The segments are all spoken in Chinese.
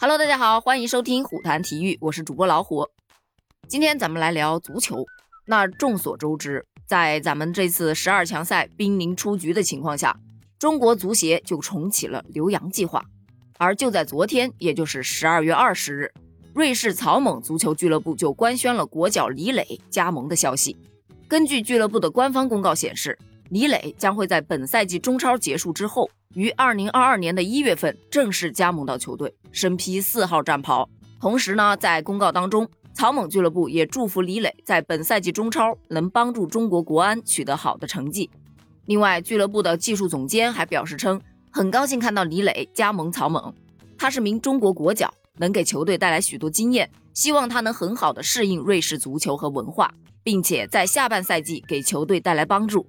Hello，大家好，欢迎收听虎谈体育，我是主播老虎。今天咱们来聊足球。那众所周知，在咱们这次十二强赛濒临出局的情况下，中国足协就重启了留洋计划。而就在昨天，也就是十二月二十日，瑞士草蜢足球俱乐部就官宣了国脚李磊加盟的消息。根据俱乐部的官方公告显示，李磊将会在本赛季中超结束之后。于二零二二年的一月份正式加盟到球队，身披四号战袍。同时呢，在公告当中，草蜢俱乐部也祝福李磊在本赛季中超能帮助中国国安取得好的成绩。另外，俱乐部的技术总监还表示称，很高兴看到李磊加盟草蜢，他是名中国国脚，能给球队带来许多经验，希望他能很好的适应瑞士足球和文化，并且在下半赛季给球队带来帮助。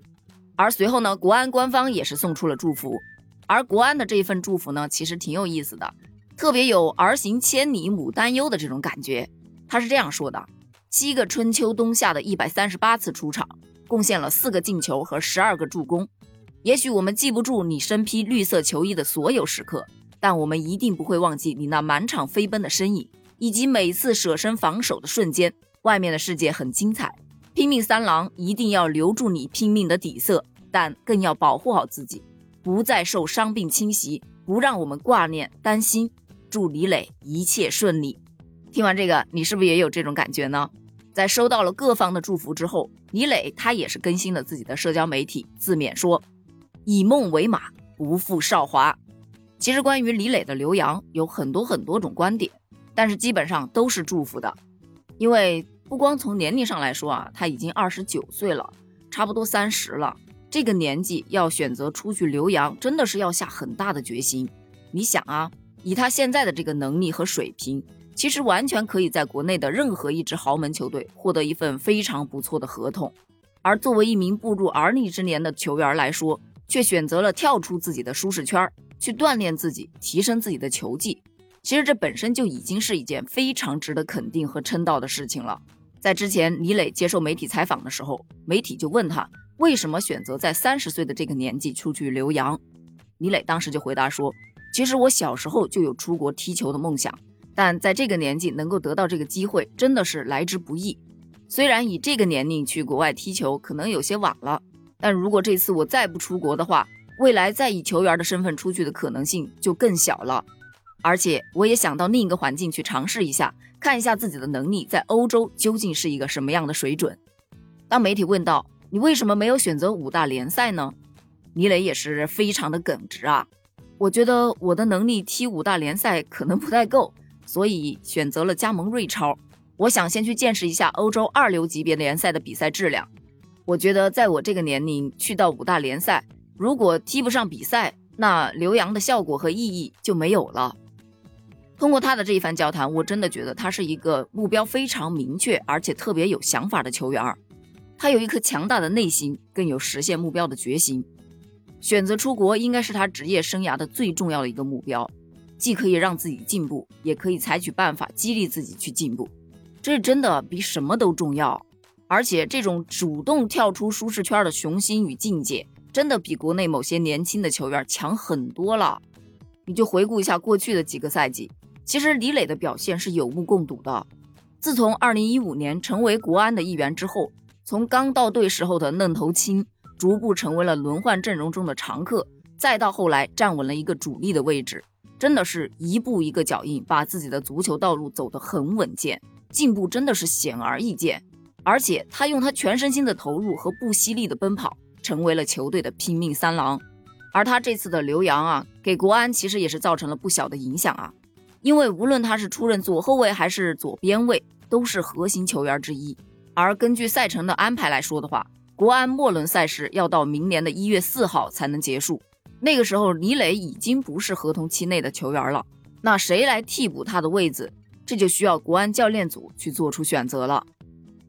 而随后呢，国安官方也是送出了祝福。而国安的这一份祝福呢，其实挺有意思的，特别有儿行千里母担忧的这种感觉。他是这样说的：七个春秋冬夏的一百三十八次出场，贡献了四个进球和十二个助攻。也许我们记不住你身披绿色球衣的所有时刻，但我们一定不会忘记你那满场飞奔的身影，以及每次舍身防守的瞬间。外面的世界很精彩，拼命三郎一定要留住你拼命的底色，但更要保护好自己。不再受伤病侵袭，不让我们挂念担心。祝李磊一切顺利。听完这个，你是不是也有这种感觉呢？在收到了各方的祝福之后，李磊他也是更新了自己的社交媒体，自勉说：“以梦为马，不负韶华。”其实关于李磊的留洋有很多很多种观点，但是基本上都是祝福的。因为不光从年龄上来说啊，他已经二十九岁了，差不多三十了。这个年纪要选择出去留洋，真的是要下很大的决心。你想啊，以他现在的这个能力和水平，其实完全可以在国内的任何一支豪门球队获得一份非常不错的合同。而作为一名步入而立之年的球员来说，却选择了跳出自己的舒适圈，去锻炼自己，提升自己的球技。其实这本身就已经是一件非常值得肯定和称道的事情了。在之前，李磊接受媒体采访的时候，媒体就问他。为什么选择在三十岁的这个年纪出去留洋？李磊当时就回答说：“其实我小时候就有出国踢球的梦想，但在这个年纪能够得到这个机会，真的是来之不易。虽然以这个年龄去国外踢球可能有些晚了，但如果这次我再不出国的话，未来再以球员的身份出去的可能性就更小了。而且我也想到另一个环境去尝试一下，看一下自己的能力在欧洲究竟是一个什么样的水准。”当媒体问到。你为什么没有选择五大联赛呢？李磊也是非常的耿直啊。我觉得我的能力踢五大联赛可能不太够，所以选择了加盟瑞超。我想先去见识一下欧洲二流级别联赛的比赛质量。我觉得在我这个年龄去到五大联赛，如果踢不上比赛，那留洋的效果和意义就没有了。通过他的这一番交谈，我真的觉得他是一个目标非常明确，而且特别有想法的球员。他有一颗强大的内心，更有实现目标的决心。选择出国应该是他职业生涯的最重要的一个目标，既可以让自己进步，也可以采取办法激励自己去进步。这真的比什么都重要。而且这种主动跳出舒适圈的雄心与境界，真的比国内某些年轻的球员强很多了。你就回顾一下过去的几个赛季，其实李磊的表现是有目共睹的。自从2015年成为国安的一员之后，从刚到队时候的愣头青，逐步成为了轮换阵容中的常客，再到后来站稳了一个主力的位置，真的是一步一个脚印，把自己的足球道路走得很稳健，进步真的是显而易见。而且他用他全身心的投入和不惜力的奔跑，成为了球队的拼命三郎。而他这次的留洋啊，给国安其实也是造成了不小的影响啊，因为无论他是出任左后卫还是左边卫，都是核心球员之一。而根据赛程的安排来说的话，国安末轮赛事要到明年的一月四号才能结束。那个时候，李磊已经不是合同期内的球员了。那谁来替补他的位置？这就需要国安教练组去做出选择了。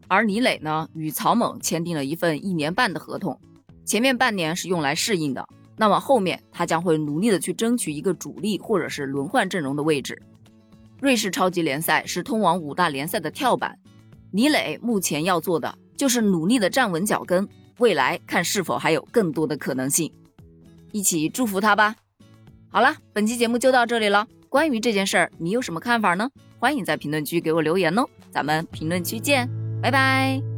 而李磊呢，与曹猛签订了一份一年半的合同，前面半年是用来适应的，那么后面他将会努力的去争取一个主力或者是轮换阵容的位置。瑞士超级联赛是通往五大联赛的跳板。李磊目前要做的就是努力的站稳脚跟，未来看是否还有更多的可能性，一起祝福他吧。好了，本期节目就到这里了。关于这件事儿，你有什么看法呢？欢迎在评论区给我留言哦。咱们评论区见，拜拜。